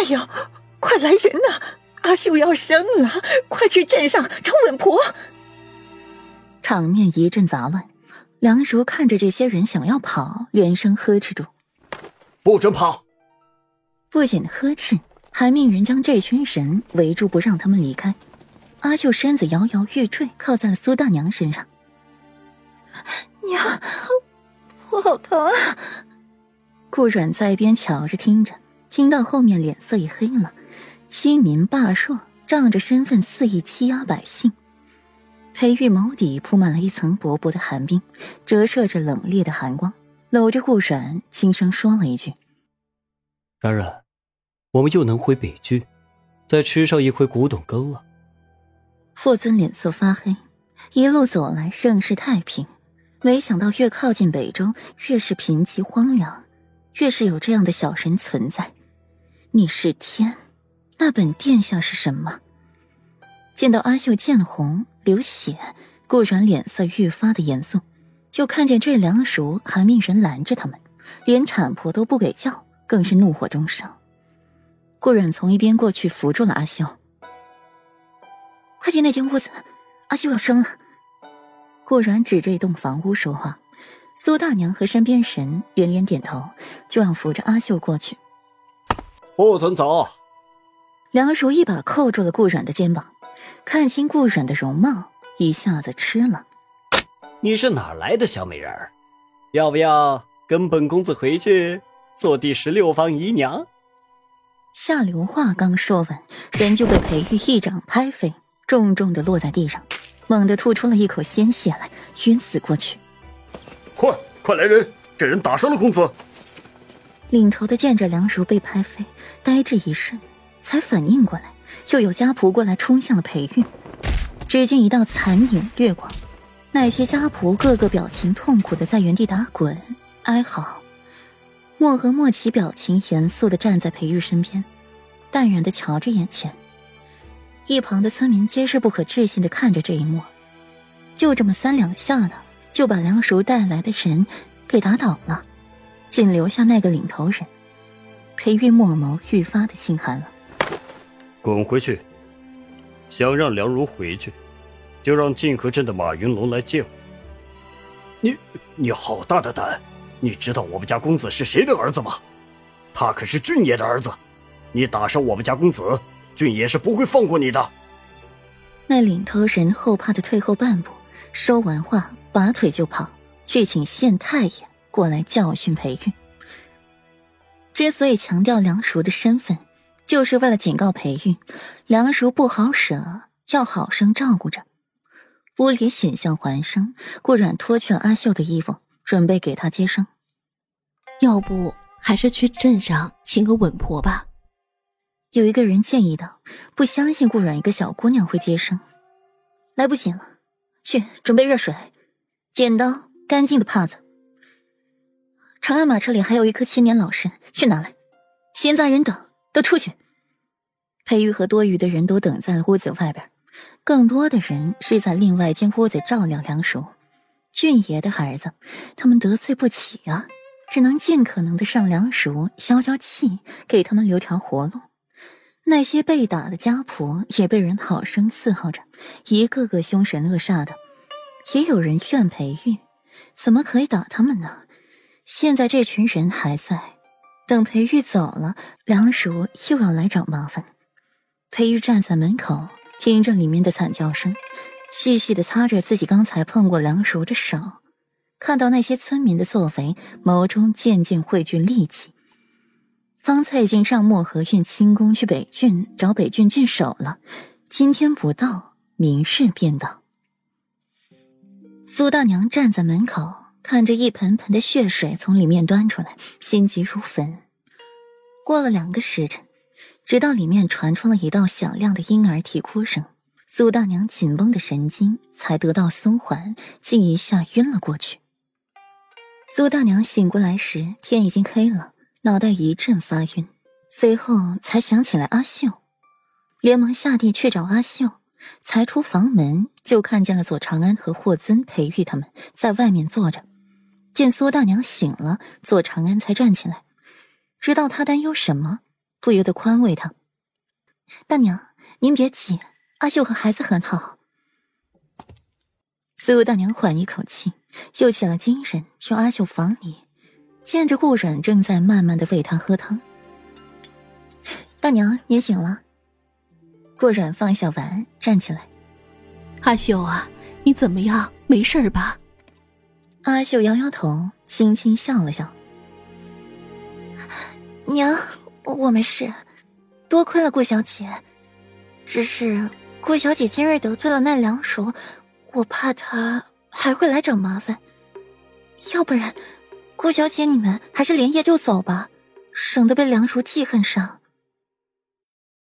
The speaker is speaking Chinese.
哎呦，快来人呐！阿秀要生了，快去镇上找稳婆。场面一阵杂乱，梁如看着这些人想要跑，连声呵斥住：“不准跑！”不仅呵斥，还命人将这群人围住，不让他们离开。阿秀身子摇摇欲坠，靠在了苏大娘身上。娘，我好疼啊！顾阮在一边瞧着听着，听到后面脸色也黑了。欺民霸弱，仗着身份肆意欺压百姓。裴玉眸底铺满了一层薄薄的寒冰，折射着冷冽的寒光，搂着顾阮，轻声说了一句：“然然，我们又能回北郡，再吃上一回古董羹了。”霍尊脸色发黑，一路走来盛世太平，没想到越靠近北周，越是贫瘠荒凉，越是有这样的小人存在。你是天。那本殿下是什么？见到阿秀见红流血，顾然脸色愈发的严肃。又看见这梁叔还命人拦着他们，连产婆都不给叫，更是怒火中烧。顾然从一边过去扶住了阿秀：“快进那间屋子，阿秀要生了。”顾然指着一栋房屋说话。苏大娘和身边人连连点头，就要扶着阿秀过去。不准走！梁叔一把扣住了顾阮的肩膀，看清顾阮的容貌，一下子吃了。你是哪来的小美人儿？要不要跟本公子回去做第十六房姨娘？下流话刚说完，人就被裴玉一掌拍飞，重重的落在地上，猛地吐出了一口鲜血来，晕死过去。快，快来人！这人打伤了公子。领头的见着梁叔被拍飞，呆滞一瞬。才反应过来，又有家仆过来冲向了裴玉。只见一道残影掠过，那些家仆个个表情痛苦的在原地打滚哀嚎。莫和莫奇表情严肃的站在裴玉身边，淡然的瞧着眼前。一旁的村民皆是不可置信的看着这一幕，就这么三两下的就把梁叔带来的人给打倒了，仅留下那个领头人。裴玉墨眸愈发的清寒了。滚回去！想让梁如回去，就让晋河镇的马云龙来见我。你，你好大的胆！你知道我们家公子是谁的儿子吗？他可是俊爷的儿子。你打伤我们家公子，俊爷是不会放过你的。那领头人后怕的退后半步，说完话拔腿就跑，去请县太爷过来教训裴玉。之所以强调梁叔的身份。就是为了警告裴玉，梁叔不好惹，要好生照顾着。屋里险象环生，顾阮脱去了阿秀的衣服，准备给她接生。要不还是去镇上请个稳婆吧？有一个人建议道：“不相信顾阮一个小姑娘会接生。”来不及了，去准备热水、剪刀、干净的帕子。长安马车里还有一颗千年老参，去拿来。闲杂人等。都出去！裴玉和多余的人都等在了屋子外边，更多的人是在另外间屋子照料梁叔。俊爷的孩子，他们得罪不起啊，只能尽可能的上梁叔消消气，给他们留条活路。那些被打的家仆也被人好生伺候着，一个个凶神恶煞的。也有人怨裴玉，怎么可以打他们呢？现在这群人还在。等裴玉走了，梁叔又要来找麻烦。裴玉站在门口，听着里面的惨叫声，细细的擦着自己刚才碰过梁叔的手，看到那些村民的作为，眸中渐渐汇聚戾气。方才已经让漠河运轻功去北郡找北郡郡守了，今天不到，明日便到。苏大娘站在门口。看着一盆盆的血水从里面端出来，心急如焚。过了两个时辰，直到里面传出了一道响亮的婴儿啼哭声，苏大娘紧绷的神经才得到松缓，竟一下晕了过去。苏大娘醒过来时，天已经黑了，脑袋一阵发晕，随后才想起来阿秀，连忙下地去找阿秀。才出房门，就看见了左长安和霍尊、裴玉他们在外面坐着。见苏大娘醒了，左长安才站起来，知道她担忧什么，不由得宽慰他：“大娘，您别急，阿秀和孩子很好。”苏大娘缓一口气，又起了精神，去阿秀房里，见着顾冉正在慢慢的喂她喝汤。大娘，您醒了。顾冉放下碗，站起来。阿秀啊，你怎么样？没事吧？阿秀摇摇头，轻轻笑了笑。娘，我没事，多亏了顾小姐。只是顾小姐今日得罪了那梁叔，我怕她还会来找麻烦。要不然，顾小姐你们还是连夜就走吧，省得被梁叔记恨上。